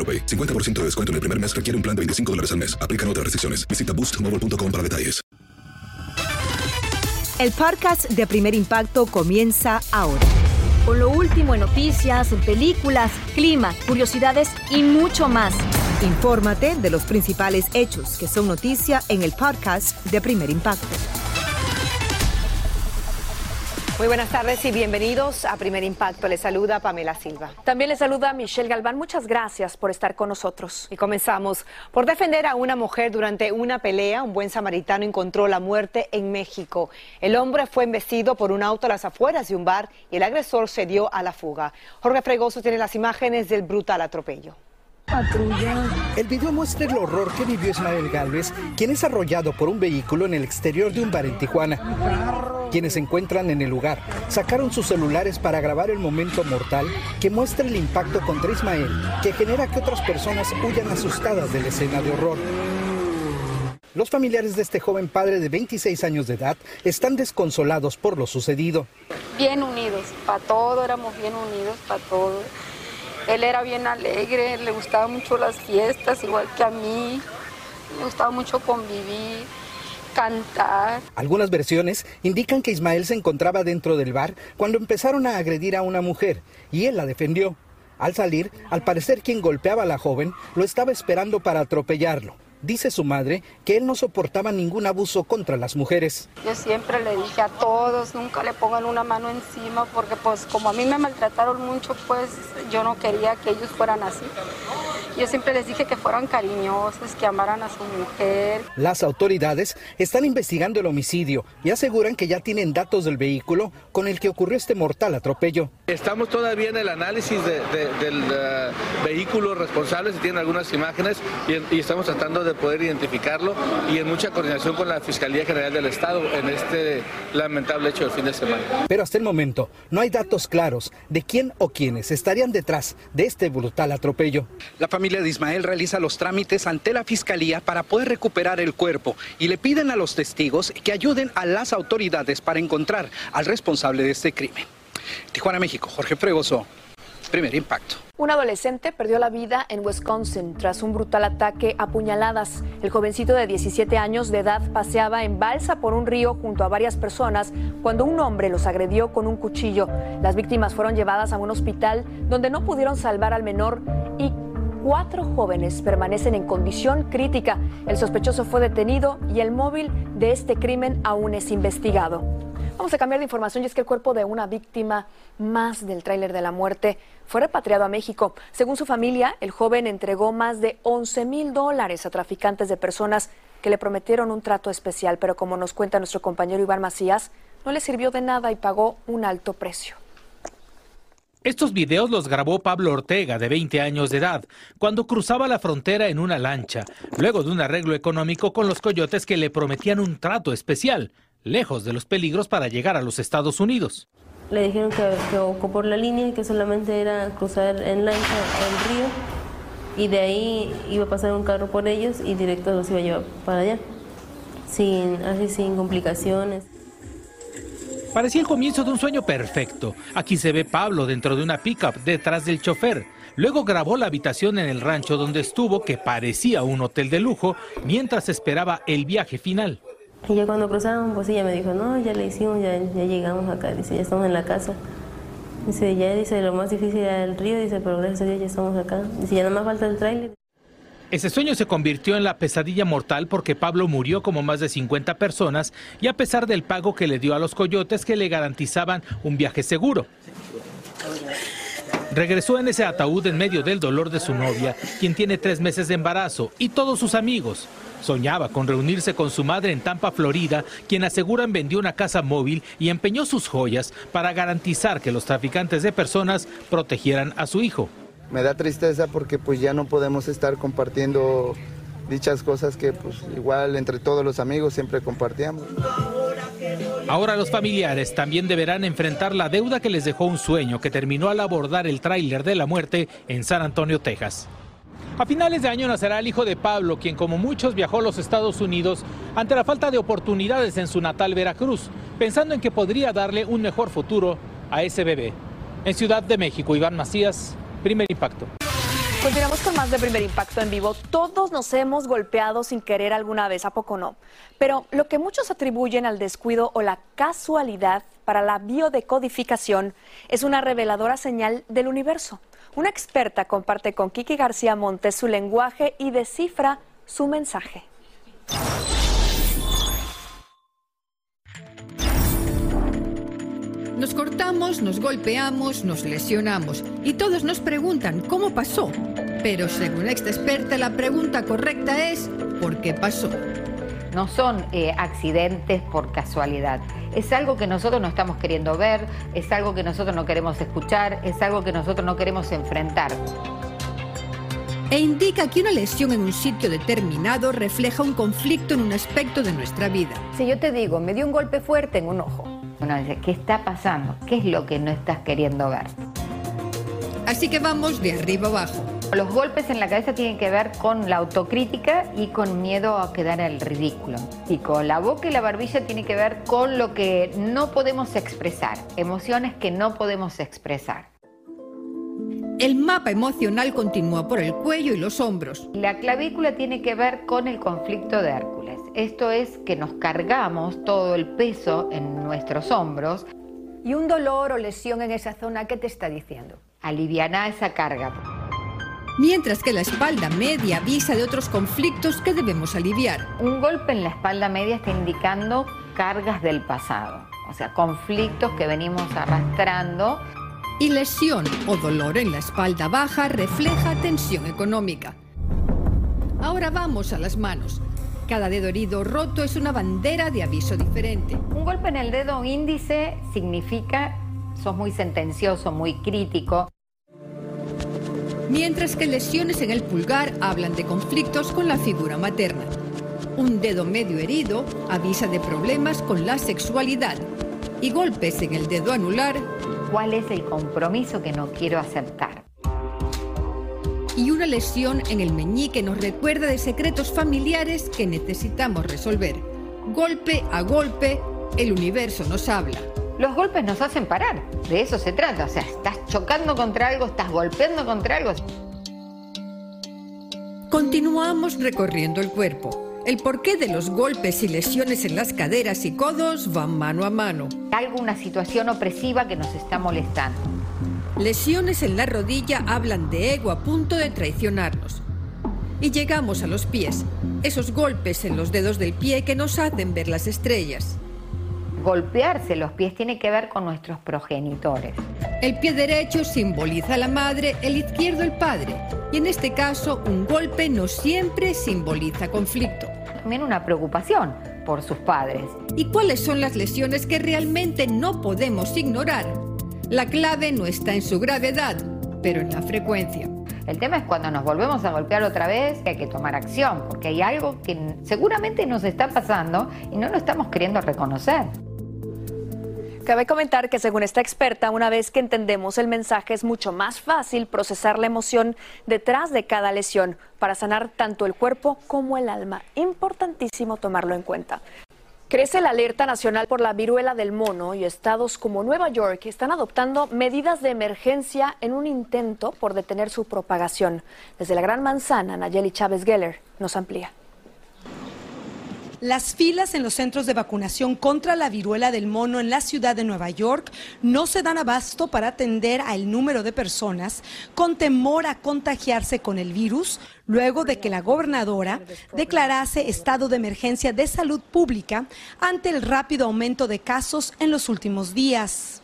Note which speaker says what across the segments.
Speaker 1: AroPay. 50% de descuento en el primer mes requiere un plan de 25 dólares al mes. Aplican otras restricciones. Visita boostmobile.com para detalles.
Speaker 2: El podcast de Primer Impacto comienza ahora.
Speaker 3: Con lo último en noticias, en películas, clima, curiosidades y mucho más.
Speaker 2: Infórmate de los principales hechos que son noticia en el podcast de Primer Impacto. Muy buenas tardes y bienvenidos a Primer Impacto. Les saluda Pamela Silva.
Speaker 3: También les saluda Michelle Galván. Muchas gracias por estar con nosotros.
Speaker 2: Y comenzamos. Por defender a una mujer durante una pelea, un buen samaritano encontró la muerte en México. El hombre fue embestido por un auto a las afueras de un bar y el agresor se dio a la fuga. Jorge Fregoso tiene las imágenes del brutal atropello.
Speaker 4: El video muestra el horror que vivió Ismael Galvez, quien es arrollado por un vehículo en el exterior de un bar en Tijuana. Quienes se encuentran en el lugar sacaron sus celulares para grabar el momento mortal que muestra el impacto contra Ismael, que genera que otras personas huyan asustadas de la escena de horror. Los familiares de este joven padre de 26 años de edad están desconsolados por lo sucedido.
Speaker 5: Bien unidos, para todo éramos bien unidos, para todo. Él era bien alegre, le gustaban mucho las fiestas, igual que a mí. Le gustaba mucho convivir, cantar.
Speaker 4: Algunas versiones indican que Ismael se encontraba dentro del bar cuando empezaron a agredir a una mujer y él la defendió. Al salir, al parecer quien golpeaba a la joven lo estaba esperando para atropellarlo. Dice su madre que él no soportaba ningún abuso contra las mujeres.
Speaker 5: Yo siempre le dije a todos, nunca le pongan una mano encima, porque pues como a mí me maltrataron mucho, pues yo no quería que ellos fueran así. Yo siempre les dije que fueran cariñosos, que amaran a su mujer.
Speaker 4: Las autoridades están investigando el homicidio y aseguran que ya tienen datos del vehículo con el que ocurrió este mortal atropello.
Speaker 6: Estamos todavía en el análisis de- de- del eh, vehículo responsable, se tienen algunas imágenes y, y estamos tratando de poder identificarlo y en mucha coordinación con la Fiscalía General del Estado en este lamentable hecho del fin de semana.
Speaker 4: Pero hasta el momento no hay datos claros de quién o quiénes estarían detrás de este brutal atropello.
Speaker 7: La familia de Ismael realiza los trámites ante la fiscalía para poder recuperar el cuerpo y le piden a los testigos que ayuden a las autoridades para encontrar al responsable de este crimen. Tijuana, México, Jorge Fregoso, primer impacto.
Speaker 3: Un adolescente perdió la vida en Wisconsin tras un brutal ataque a puñaladas. El jovencito de 17 años de edad paseaba en balsa por un río junto a varias personas cuando un hombre los agredió con un cuchillo. Las víctimas fueron llevadas a un hospital donde no pudieron salvar al menor y cuatro jóvenes permanecen en condición crítica. El sospechoso fue detenido y el móvil de este crimen aún es investigado. Vamos a cambiar de información y es que el cuerpo de una víctima más del tráiler de la muerte fue repatriado a México. Según su familia, el joven entregó más de 11 mil dólares a traficantes de personas que le prometieron un trato especial, pero como nos cuenta nuestro compañero Iván Macías, no le sirvió de nada y pagó un alto precio.
Speaker 8: Estos videos los grabó Pablo Ortega, de 20 años de edad, cuando cruzaba la frontera en una lancha, luego de un arreglo económico con los coyotes que le prometían un trato especial, lejos de los peligros para llegar a los Estados Unidos.
Speaker 9: Le dijeron que, que ocupó la línea y que solamente era cruzar en lancha el río y de ahí iba a pasar un carro por ellos y directo los iba a llevar para allá, sin, así sin complicaciones.
Speaker 8: Parecía el comienzo de un sueño perfecto. Aquí se ve Pablo dentro de una pickup detrás del chofer. Luego grabó la habitación en el rancho donde estuvo, que parecía un hotel de lujo, mientras esperaba el viaje final.
Speaker 9: Y ya cuando cruzaron, pues ella me dijo, no, ya le hicimos, ya, ya llegamos acá, dice, ya estamos en la casa. Dice, ya dice, lo más difícil era el río, dice, pero gracias a Dios ya estamos acá. Dice, ya nada más falta el tráiler.
Speaker 8: Ese sueño se convirtió en la pesadilla mortal porque Pablo murió como más de 50 personas y a pesar del pago que le dio a los coyotes que le garantizaban un viaje seguro. Regresó en ese ataúd en medio del dolor de su novia, quien tiene tres meses de embarazo, y todos sus amigos. Soñaba con reunirse con su madre en Tampa, Florida, quien aseguran vendió una casa móvil y empeñó sus joyas para garantizar que los traficantes de personas protegieran a su hijo.
Speaker 10: Me da tristeza porque pues ya no podemos estar compartiendo dichas cosas que pues igual entre todos los amigos siempre compartíamos.
Speaker 8: Ahora los familiares también deberán enfrentar la deuda que les dejó un sueño que terminó al abordar el tráiler de la muerte en San Antonio, Texas. A finales de año nacerá el hijo de Pablo, quien como muchos viajó a los Estados Unidos ante la falta de oportunidades en su natal Veracruz, pensando en que podría darle un mejor futuro a ese bebé. En Ciudad de México, Iván Macías, primer impacto.
Speaker 3: Continuamos con más de Primer Impacto en vivo. Todos nos hemos golpeado sin querer alguna vez, ¿a poco no? Pero lo que muchos atribuyen al descuido o la casualidad para la biodecodificación es una reveladora señal del universo. Una experta comparte con Kiki García Montes su lenguaje y descifra su mensaje.
Speaker 11: Nos cortamos, nos golpeamos, nos lesionamos y todos nos preguntan cómo pasó. Pero según esta experta, la pregunta correcta es ¿por qué pasó?
Speaker 12: No son eh, accidentes por casualidad. Es algo que nosotros no estamos queriendo ver, es algo que nosotros no queremos escuchar, es algo que nosotros no queremos enfrentar.
Speaker 11: E indica que una lesión en un sitio determinado refleja un conflicto en un aspecto de nuestra vida.
Speaker 12: Si yo te digo, me dio un golpe fuerte en un ojo, uno dice, ¿qué está pasando? ¿Qué es lo que no estás queriendo ver?
Speaker 11: Así que vamos de arriba abajo.
Speaker 12: Los golpes en la cabeza tienen que ver con la autocrítica y con miedo a quedar al ridículo. Y con la boca y la barbilla tiene que ver con lo que no podemos expresar, emociones que no podemos expresar.
Speaker 11: El mapa emocional continúa por el cuello y los hombros.
Speaker 12: La clavícula tiene que ver con el conflicto de Hércules. Esto es que nos cargamos todo el peso en nuestros hombros.
Speaker 13: ¿Y un dolor o lesión en esa zona qué te está diciendo?
Speaker 12: Aliviana esa carga.
Speaker 11: Mientras que la espalda media avisa de otros conflictos que debemos aliviar.
Speaker 12: Un golpe en la espalda media está indicando cargas del pasado, o sea, conflictos que venimos arrastrando.
Speaker 11: Y lesión o dolor en la espalda baja refleja tensión económica. Ahora vamos a las manos. Cada dedo herido roto es una bandera de aviso diferente.
Speaker 12: Un golpe en el dedo índice significa sos muy sentencioso, muy crítico.
Speaker 11: Mientras que lesiones en el pulgar hablan de conflictos con la figura materna. Un dedo medio herido avisa de problemas con la sexualidad. Y golpes en el dedo anular.
Speaker 12: ¿Cuál es el compromiso que no quiero aceptar?
Speaker 11: Y una lesión en el meñique nos recuerda de secretos familiares que necesitamos resolver. Golpe a golpe, el universo nos habla.
Speaker 12: Los golpes nos hacen parar, de eso se trata, o sea, estás chocando contra algo, estás golpeando contra algo.
Speaker 11: Continuamos recorriendo el cuerpo. El porqué de los golpes y lesiones en las caderas y codos van mano a mano.
Speaker 12: Algo, una situación opresiva que nos está molestando.
Speaker 11: Lesiones en la rodilla hablan de ego a punto de traicionarnos. Y llegamos a los pies, esos golpes en los dedos del pie que nos hacen ver las estrellas.
Speaker 12: Golpearse los pies tiene que ver con nuestros progenitores.
Speaker 11: El pie derecho simboliza a la madre, el izquierdo el padre. Y en este caso, un golpe no siempre simboliza conflicto.
Speaker 12: También una preocupación por sus padres.
Speaker 11: ¿Y cuáles son las lesiones que realmente no podemos ignorar? La clave no está en su gravedad, pero en la frecuencia.
Speaker 12: El tema es cuando nos volvemos a golpear otra vez, que hay que tomar acción, porque hay algo que seguramente nos está pasando y no lo estamos queriendo reconocer.
Speaker 3: Cabe comentar que según esta experta, una vez que entendemos el mensaje es mucho más fácil procesar la emoción detrás de cada lesión para sanar tanto el cuerpo como el alma. Importantísimo tomarlo en cuenta. Crece la alerta nacional por la viruela del mono y estados como Nueva York están adoptando medidas de emergencia en un intento por detener su propagación. Desde la Gran Manzana, Nayeli Chávez Geller nos amplía.
Speaker 14: Las filas en los centros de vacunación contra la viruela del mono en la ciudad de Nueva York no se dan abasto para atender al número de personas con temor a contagiarse con el virus luego de que la gobernadora declarase estado de emergencia de salud pública ante el rápido aumento de casos en los últimos días.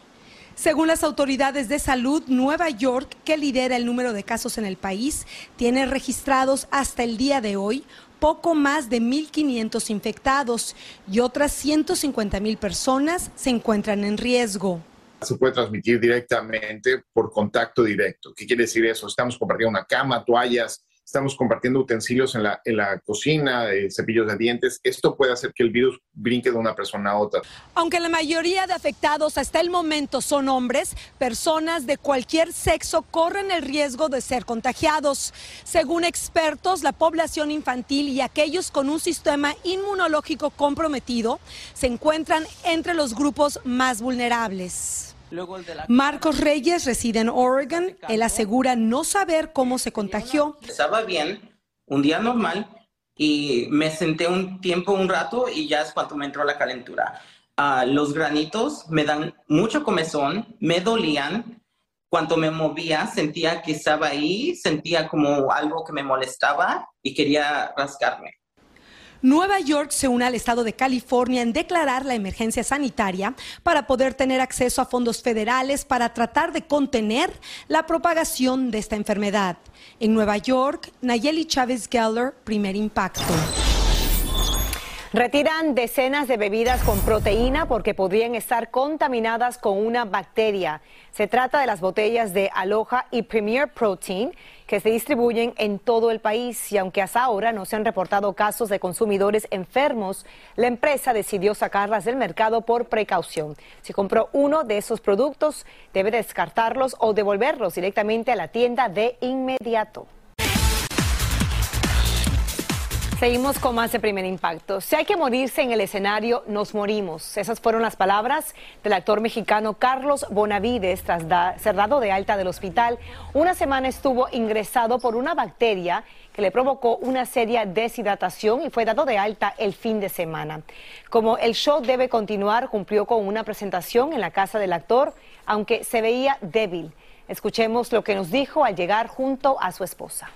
Speaker 14: Según las autoridades de salud, Nueva York, que lidera el número de casos en el país, tiene registrados hasta el día de hoy poco más de 1.500 infectados y otras 150.000 personas se encuentran en riesgo.
Speaker 15: Se puede transmitir directamente por contacto directo. ¿Qué quiere decir eso? Estamos compartiendo una cama, toallas, estamos compartiendo utensilios en la, la cocina, eh, cepillos de dientes. Esto puede hacer que el virus brinque de una persona a otra.
Speaker 14: Aunque la mayoría de afectados hasta el momento son hombres, personas de cualquier sexo corren el riesgo de ser contagiados. Según expertos, la población infantil y aquellos con un sistema inmunológico comprometido se encuentran entre los grupos más vulnerables. Marcos Reyes reside en Oregon. Él asegura no saber cómo se contagió.
Speaker 16: Estaba bien, un día normal, y me senté un tiempo, un rato, y ya es cuando me entró la calentura. Ah, los granitos me dan mucho comezón, me dolían. Cuando me movía, sentía que estaba ahí, sentía como algo que me molestaba y quería rascarme.
Speaker 14: Nueva York se une al estado de California en declarar la emergencia sanitaria para poder tener acceso a fondos federales para tratar de contener la propagación de esta enfermedad. En Nueva York, Nayeli Chávez Geller, primer impacto.
Speaker 2: Retiran decenas de bebidas con proteína porque podrían estar contaminadas con una bacteria. Se trata de las botellas de Aloha y Premier Protein que se distribuyen en todo el país y aunque hasta ahora no se han reportado casos de consumidores enfermos, la empresa decidió sacarlas del mercado por precaución. Si compró uno de esos productos, debe descartarlos o devolverlos directamente a la tienda de inmediato. Seguimos con más de primer impacto. Si hay que morirse en el escenario, nos morimos. Esas fueron las palabras del actor mexicano Carlos Bonavides tras ser dado de alta del hospital. Una semana estuvo ingresado por una bacteria que le provocó una seria deshidratación y fue dado de alta el fin de semana. Como el show debe continuar, cumplió con una presentación en la casa del actor, aunque se veía débil. Escuchemos lo que nos dijo al llegar junto a su esposa.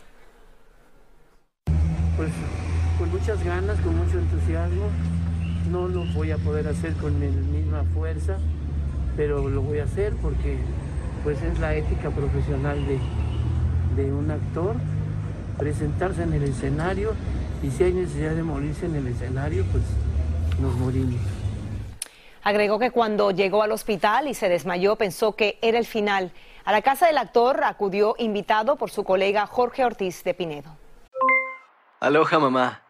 Speaker 17: Pues con muchas ganas, con mucho entusiasmo. No lo voy a poder hacer con la misma fuerza, pero lo voy a hacer porque pues es la ética profesional de, de un actor, presentarse en el escenario y si hay necesidad de morirse en el escenario, pues nos morimos.
Speaker 2: Agregó que cuando llegó al hospital y se desmayó pensó que era el final. A la casa del actor acudió invitado por su colega Jorge Ortiz de Pinedo.
Speaker 18: Aloha mamá.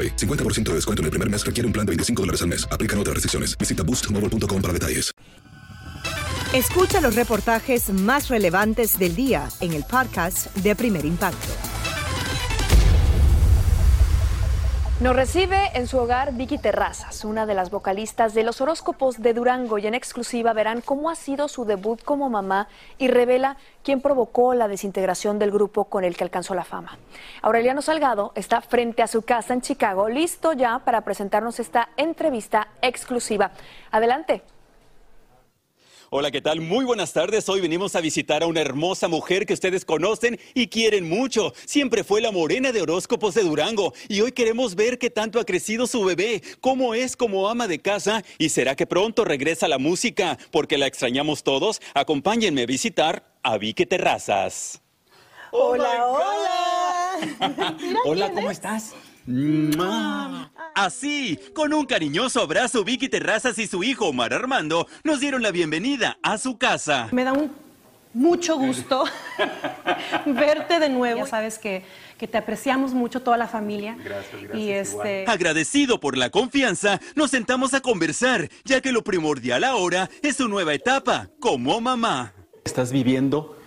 Speaker 1: 50% de descuento en el primer mes requiere un plan de 25 dólares al mes. Aplican otras restricciones. Visita boostmobile.com para detalles.
Speaker 19: Escucha los reportajes más relevantes del día en el podcast de Primer Impacto.
Speaker 3: Nos recibe en su hogar Vicky Terrazas, una de las vocalistas de los horóscopos de Durango y en exclusiva verán cómo ha sido su debut como mamá y revela quién provocó la desintegración del grupo con el que alcanzó la fama. Aureliano Salgado está frente a su casa en Chicago, listo ya para presentarnos esta entrevista exclusiva. Adelante.
Speaker 20: Hola, ¿qué tal? Muy buenas tardes. Hoy venimos a visitar a una hermosa mujer que ustedes conocen y quieren mucho. Siempre fue la morena de horóscopos de Durango y hoy queremos ver qué tanto ha crecido su bebé, cómo es como ama de casa y será que pronto regresa la música, porque la extrañamos todos. Acompáñenme a visitar a Vicky Terrazas.
Speaker 21: Hola, hola.
Speaker 20: Hola, ¿cómo estás? Así, con un cariñoso abrazo, Vicky Terrazas y su hijo Omar Armando nos dieron la bienvenida a su casa.
Speaker 21: Me da un mucho gusto verte de nuevo. Ya sabes que, que, te apreciamos mucho toda la familia.
Speaker 20: Gracias, gracias. Y este... Agradecido por la confianza, nos sentamos a conversar, ya que lo primordial ahora es su nueva etapa como mamá.
Speaker 22: Estás viviendo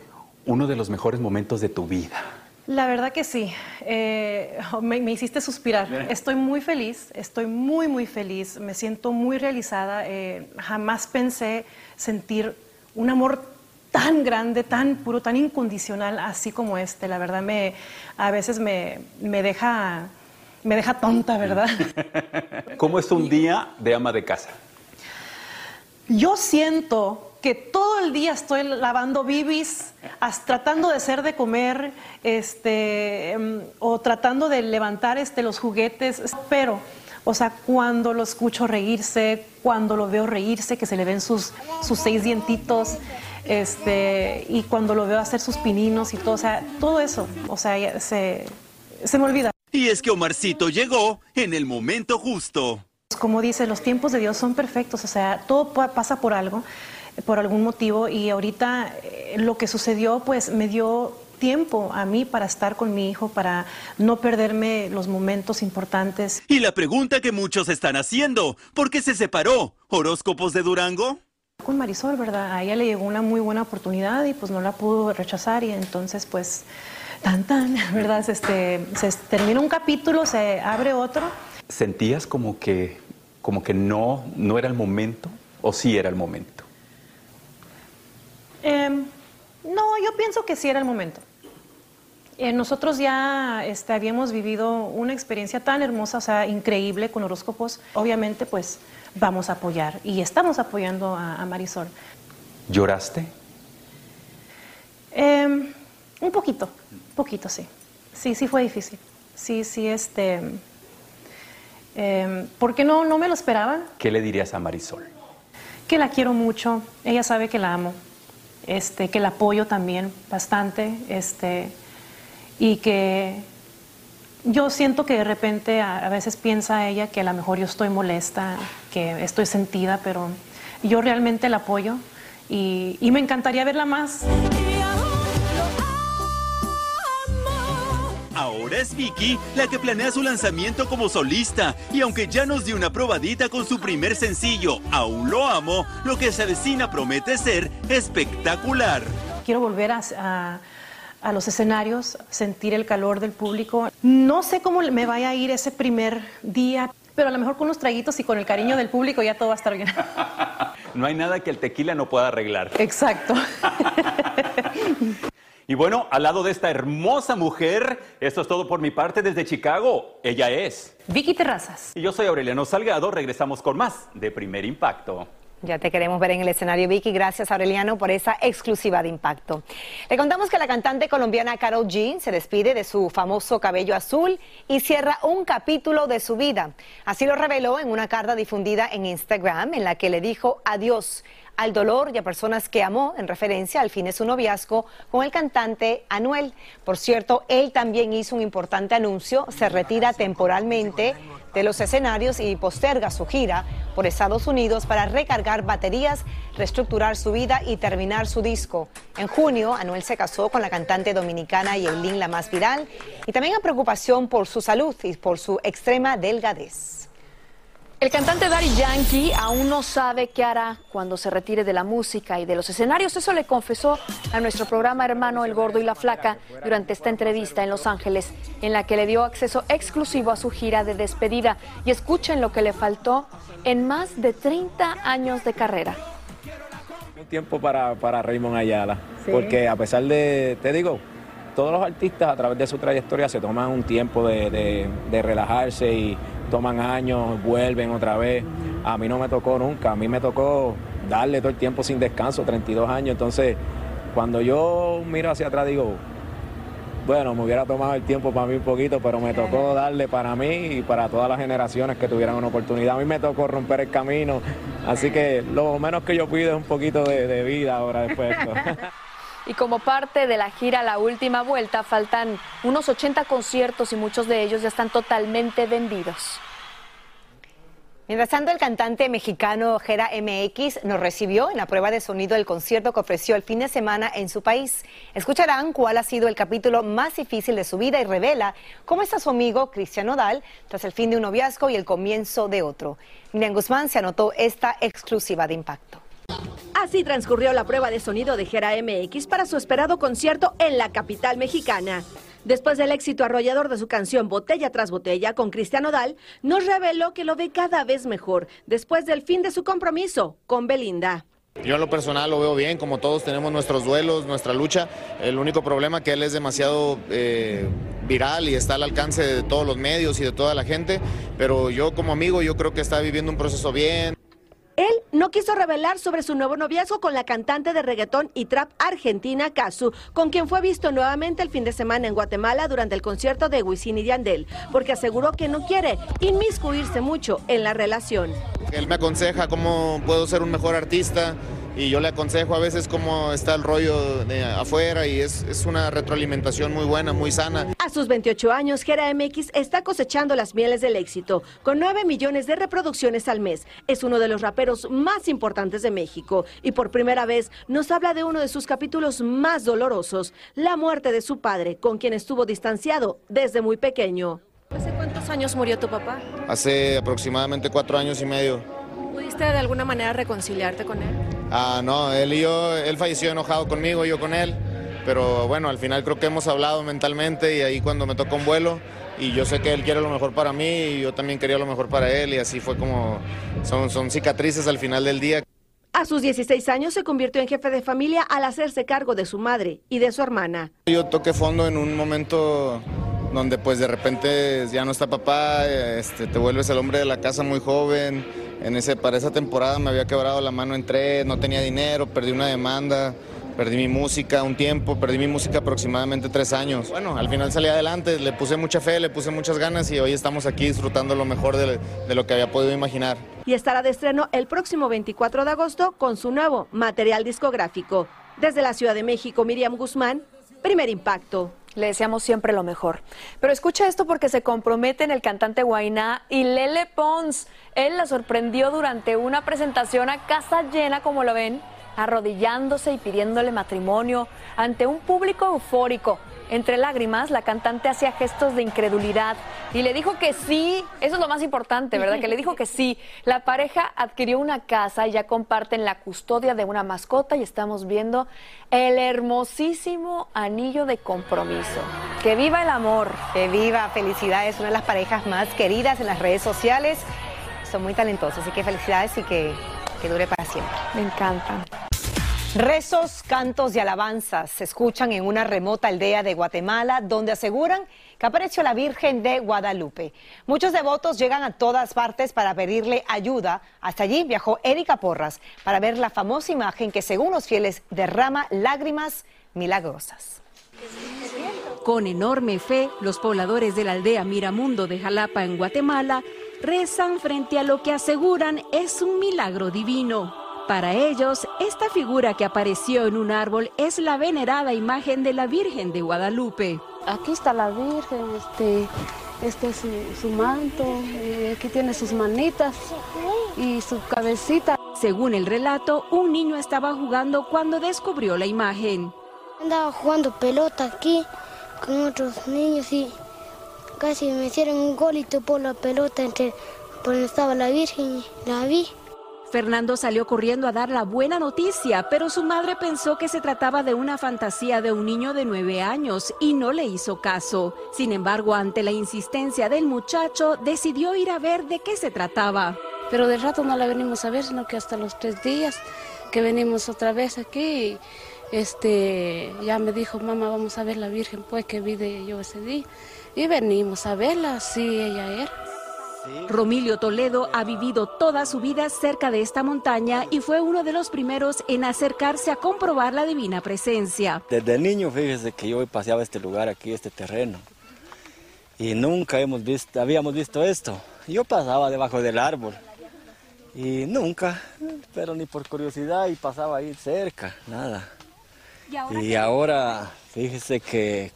Speaker 22: uno de los mejores momentos de tu vida.
Speaker 21: La verdad que sí, eh, me, hiciste suspirar. Estoy muy feliz, estoy muy, muy feliz, me siento muy realizada. Eh, jamás pensé sentir un amor tan grande, tan puro, tan incondicional, así como este. La verdad, me, a veces me, me deja, me deja tonta, ¿verdad?
Speaker 22: ¿Cómo es un día de ama de casa?
Speaker 21: Yo siento que todo el día estoy lavando bibis, tratando de hacer de comer, este, em, o tratando de levantar este, los juguetes, pero, o sea, cuando lo escucho reírse, cuando lo veo reírse, que se le ven sus, sus seis dientitos, este, y cuando lo veo hacer sus pininos y todo, o sea, todo eso, o sea, se, se me olvida.
Speaker 20: Y es que Omarcito llegó en el momento justo.
Speaker 21: Como dice, los tiempos de Dios son perfectos, o sea, todo pasa por algo por algún motivo y ahorita eh, lo que sucedió pues me dio tiempo a mí para estar con mi hijo, para no perderme los momentos importantes.
Speaker 20: Y la pregunta que muchos están haciendo, ¿por qué se separó? ¿Horóscopos de Durango?
Speaker 21: Con Marisol, ¿verdad? A ella le llegó una muy buena oportunidad y pues no la pudo rechazar y entonces pues tan tan, ¿verdad? Este, se termina un capítulo, se abre otro.
Speaker 22: ¿Sentías como que, como que no, no era el momento o sí era el momento?
Speaker 21: Em, no, yo pienso que sí era el momento. Eh, nosotros ya este, habíamos vivido una experiencia tan hermosa, o sea, increíble con horóscopos. Obviamente, pues vamos a apoyar y estamos apoyando a, Marisol.
Speaker 22: ¿Lloraste?
Speaker 21: Em, un poquito, un poquito, sí. Sí, sí fue difícil. Sí, sí, este. Eh, porque no, no me lo esperaba.
Speaker 22: ¿Qué le dirías a Marisol?
Speaker 21: Que la quiero mucho. Ella sabe que la amo este, que la apoyo también bastante, este, y que yo siento que de repente a, veces piensa ella que a lo mejor yo estoy molesta, que estoy sentida, pero yo realmente la apoyo y, y me encantaría verla más.
Speaker 20: Ahora es Vicky la que planea su lanzamiento como solista y aunque ya nos dio una probadita con su primer sencillo, Aún lo amo, lo que se avecina promete ser espectacular.
Speaker 21: Quiero volver a, a los escenarios, sentir el calor del público. No sé cómo me vaya a ir ese primer día, pero a lo mejor con unos traguitos y con el cariño del público ya todo va a estar bien.
Speaker 22: No hay nada que el tequila no pueda arreglar.
Speaker 21: Exacto.
Speaker 22: Y bueno, al lado de esta hermosa mujer, esto es todo por mi parte desde Chicago. Ella es
Speaker 21: Vicky Terrazas.
Speaker 22: Y yo soy Aureliano Salgado. Regresamos con más de Primer Impacto.
Speaker 2: Ya te queremos ver en el escenario, Vicky. Gracias, Aureliano, por esa exclusiva de impacto. Le contamos que la cantante colombiana Carol G se despide de su famoso cabello azul y cierra un capítulo de su vida. Así lo reveló en una carta difundida en Instagram en la que le dijo adiós al dolor y a personas que amó, en referencia al fin de su noviazgo con el cantante Anuel. Por cierto, él también hizo un importante anuncio, se retira temporalmente de los escenarios y posterga su gira por Estados Unidos para recargar baterías, reestructurar su vida y terminar su disco. En junio, Anuel se casó con la cantante dominicana Yailin, la más viral, y también a preocupación por su salud y por su extrema delgadez.
Speaker 3: El cantante Daddy Yankee aún no sabe qué hará cuando se retire de la música y de los escenarios. Eso le confesó a nuestro programa hermano El Gordo y la Flaca durante esta entrevista en Los Ángeles, en la que le dio acceso exclusivo a su gira de despedida. Y escuchen lo que le faltó en más de 30 años de carrera.
Speaker 23: Un tiempo para, para Raymond Ayala, porque a pesar de, te digo, todos los artistas a través de su trayectoria se toman un tiempo de, de- de relajarse y toman años, vuelven otra vez. A mí no me tocó nunca, a mí me tocó darle todo el tiempo sin descanso, 32 años. Entonces, cuando yo miro hacia atrás digo, bueno, me hubiera tomado el tiempo para mí un poquito, pero me tocó darle para mí y para todas las generaciones que tuvieran una oportunidad. A mí me tocó romper el camino, así que lo menos que yo pido es un poquito de, de vida ahora después de esto.
Speaker 3: Y como parte de la gira La Última Vuelta, faltan unos 80 conciertos y muchos de ellos ya están totalmente vendidos.
Speaker 2: Mientras tanto, el cantante mexicano Jera MX nos recibió en la prueba de sonido del concierto que ofreció el fin de semana en su país. Escucharán cuál ha sido el capítulo más difícil de su vida y revela cómo está su amigo Cristian Nodal tras el fin de un noviazgo y el comienzo de otro. Miriam Guzmán se anotó esta exclusiva de impacto.
Speaker 24: Así transcurrió la prueba de sonido de Gera MX para su esperado concierto en la capital mexicana. Después del éxito arrollador de su canción Botella tras Botella con Cristian Odal, nos reveló que lo ve cada vez mejor después del fin de su compromiso con Belinda.
Speaker 25: Yo en lo personal lo veo bien, como todos tenemos nuestros duelos, nuestra lucha. El único problema que él es demasiado eh, viral y está al alcance de todos los medios y de toda la gente, pero yo como amigo yo creo que está viviendo un proceso bien.
Speaker 24: No quiso revelar sobre su nuevo noviazgo con la cantante de reggaetón y trap argentina Casu, con quien fue visto nuevamente el fin de semana en Guatemala durante el concierto de Wisin y Yandel, porque aseguró que no quiere inmiscuirse mucho en la relación.
Speaker 25: Él me aconseja cómo puedo ser un mejor artista y yo le aconsejo a veces cómo está el rollo de afuera y es, es una retroalimentación muy buena, muy sana.
Speaker 24: A sus 28 años, Gera MX está cosechando las mieles del éxito, con 9 millones de reproducciones al mes. Es uno de los raperos más importantes de México y por primera vez nos habla de uno de sus capítulos más dolorosos, la muerte de su padre, con quien estuvo distanciado desde muy pequeño. ¿Hace cuántos años murió tu papá?
Speaker 25: Hace aproximadamente cuatro años y medio.
Speaker 24: ¿Pudiste de alguna manera reconciliarte con él?
Speaker 25: Ah, no, él y yo, él falleció enojado conmigo, yo con él, pero bueno, al final creo que hemos hablado mentalmente y ahí cuando me tocó un vuelo y yo sé que él quiere lo mejor para mí y yo también quería lo mejor para él y así fue como, son, son cicatrices al final del día.
Speaker 24: A sus 16 años se convirtió en jefe de familia al hacerse cargo de su madre y de su hermana.
Speaker 25: Yo toqué fondo en un momento donde pues de repente ya no está papá, este, te vuelves el hombre de la casa muy joven. En ese, para esa temporada me había quebrado la mano en tres, no tenía dinero, perdí una demanda, perdí mi música un tiempo, perdí mi música aproximadamente tres años. Bueno, al final salí adelante, le puse mucha fe, le puse muchas ganas y hoy estamos aquí disfrutando lo mejor de, de lo que había podido imaginar.
Speaker 24: Y estará de estreno el próximo 24 de agosto con su nuevo material discográfico. Desde la Ciudad de México, Miriam Guzmán, primer impacto.
Speaker 3: Le deseamos siempre lo mejor. Pero escucha esto porque se comprometen el cantante Guainá y Lele Pons. Él la sorprendió durante una presentación a casa llena, como lo ven, arrodillándose y pidiéndole matrimonio ante un público eufórico. Entre lágrimas, la cantante hacía gestos de incredulidad y le dijo que sí. Eso es lo más importante, ¿verdad? Que le dijo que sí. La pareja adquirió una casa y ya comparten la custodia de una mascota y estamos viendo el hermosísimo anillo de compromiso. ¡Que viva el amor!
Speaker 2: Que viva, felicidades, una de las parejas más queridas en las redes sociales. Son muy talentosos, así que felicidades y que, que dure para siempre.
Speaker 3: Me encantan.
Speaker 2: Rezos, cantos y alabanzas se escuchan en una remota aldea de Guatemala donde aseguran que apareció la Virgen de Guadalupe. Muchos devotos llegan a todas partes para pedirle ayuda. Hasta allí viajó Erika Porras para ver la famosa imagen que según los fieles derrama lágrimas milagrosas.
Speaker 26: Con enorme fe, los pobladores de la aldea Miramundo de Jalapa en Guatemala rezan frente a lo que aseguran es un milagro divino. Para ellos, esta figura que apareció en un árbol es la venerada imagen de la Virgen de Guadalupe.
Speaker 27: Aquí está la Virgen, este, este es su, su manto, y aquí tiene sus manitas y su cabecita.
Speaker 26: Según el relato, un niño estaba jugando cuando descubrió la imagen.
Speaker 28: Andaba jugando pelota aquí con otros niños y casi me hicieron un golito por la pelota entre por donde estaba la Virgen y la vi.
Speaker 26: Fernando salió corriendo a dar la buena noticia, pero su madre pensó que se trataba de una fantasía de un niño de nueve años y no le hizo caso. Sin embargo, ante la insistencia del muchacho, decidió ir a ver de qué se trataba.
Speaker 27: Pero de rato no la venimos a ver, sino que hasta los tres días que venimos otra vez aquí, este, ya me dijo, mamá, vamos a ver la Virgen, pues que vi de yo ese día. Y venimos a verla, sí, ella era.
Speaker 26: Romilio Toledo ha vivido toda su vida cerca de esta montaña y fue uno de los primeros en acercarse a comprobar la divina presencia.
Speaker 29: Desde niño, fíjese que yo paseaba este lugar aquí, este terreno, y nunca hemos visto, habíamos visto esto. Yo pasaba debajo del árbol y nunca, pero ni por curiosidad y pasaba ahí cerca, nada. Y ahora, fíjese que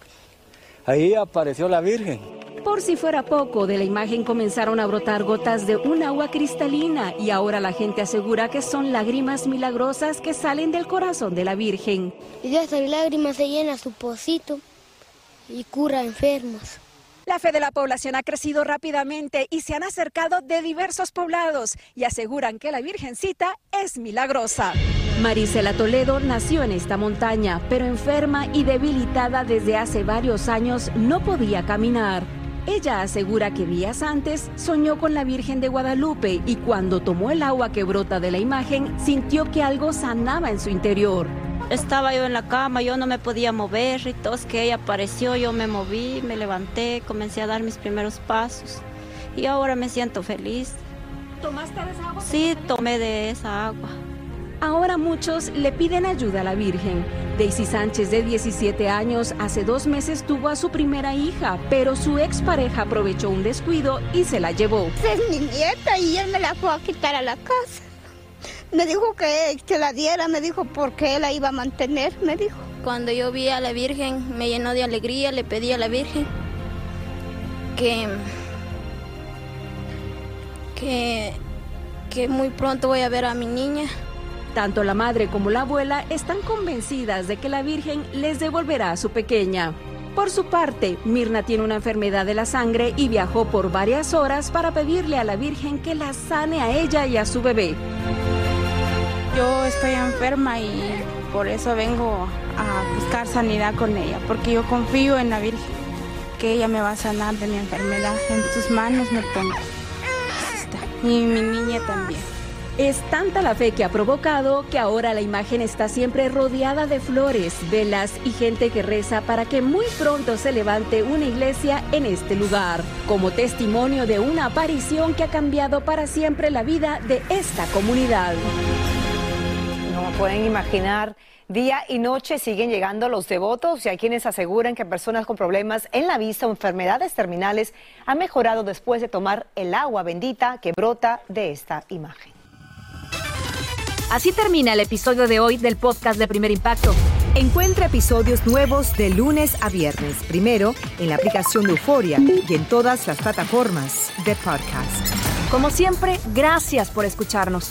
Speaker 29: ahí apareció la Virgen.
Speaker 26: Por si fuera poco, de la imagen comenzaron a brotar gotas de un agua cristalina y ahora la gente asegura que son lágrimas milagrosas que salen del corazón de la Virgen.
Speaker 28: Y de esas lágrimas se llena su pocito y cura enfermos.
Speaker 26: La fe de la población ha crecido rápidamente y se han acercado de diversos poblados y aseguran que la Virgencita es milagrosa. Marisela Toledo nació en esta montaña, pero enferma y debilitada desde hace varios años no podía caminar. Ella asegura que días antes soñó con la Virgen de Guadalupe y cuando tomó el agua que brota de la imagen sintió que algo sanaba en su interior.
Speaker 30: Estaba yo en la cama, yo no me podía mover y todo que ella apareció, yo me moví, me levanté, comencé a dar mis primeros pasos y ahora me siento feliz.
Speaker 26: ¿Tomaste de esa agua?
Speaker 30: Sí, tomé de esa agua.
Speaker 26: Ahora muchos le piden ayuda a la Virgen. Daisy Sánchez, de 17 años, hace dos meses tuvo a su primera hija, pero su expareja aprovechó un descuido y se la llevó.
Speaker 31: Es mi nieta y él me la fue a quitar a la casa. Me dijo que se la diera, me dijo porque él la iba a mantener, me dijo.
Speaker 30: Cuando yo vi a la Virgen me llenó de alegría, le pedí a la Virgen que, que, que muy pronto voy a ver a mi niña.
Speaker 26: Tanto la madre como la abuela están convencidas de que la Virgen les devolverá a su pequeña. Por su parte, Mirna tiene una enfermedad de la sangre y viajó por varias horas para pedirle a la Virgen que la sane a ella y a su bebé.
Speaker 32: Yo estoy enferma y por eso vengo a buscar sanidad con ella, porque yo confío en la Virgen, que ella me va a sanar de mi enfermedad. En sus manos me pongo. Y mi niña también.
Speaker 26: Es tanta la fe que ha provocado que ahora la imagen está siempre rodeada de flores, velas y gente que reza para que muy pronto se levante una iglesia en este lugar, como testimonio de una aparición que ha cambiado para siempre la vida de esta comunidad.
Speaker 2: Pueden imaginar, día y noche siguen llegando los devotos y hay quienes aseguran que personas con problemas en la vista o enfermedades terminales han mejorado después de tomar el agua bendita que brota de esta imagen.
Speaker 19: Así termina el episodio de hoy del podcast de Primer Impacto. Encuentra episodios nuevos de lunes a viernes, primero en la aplicación de Euforia y en todas las plataformas de podcast. Como siempre, gracias por escucharnos.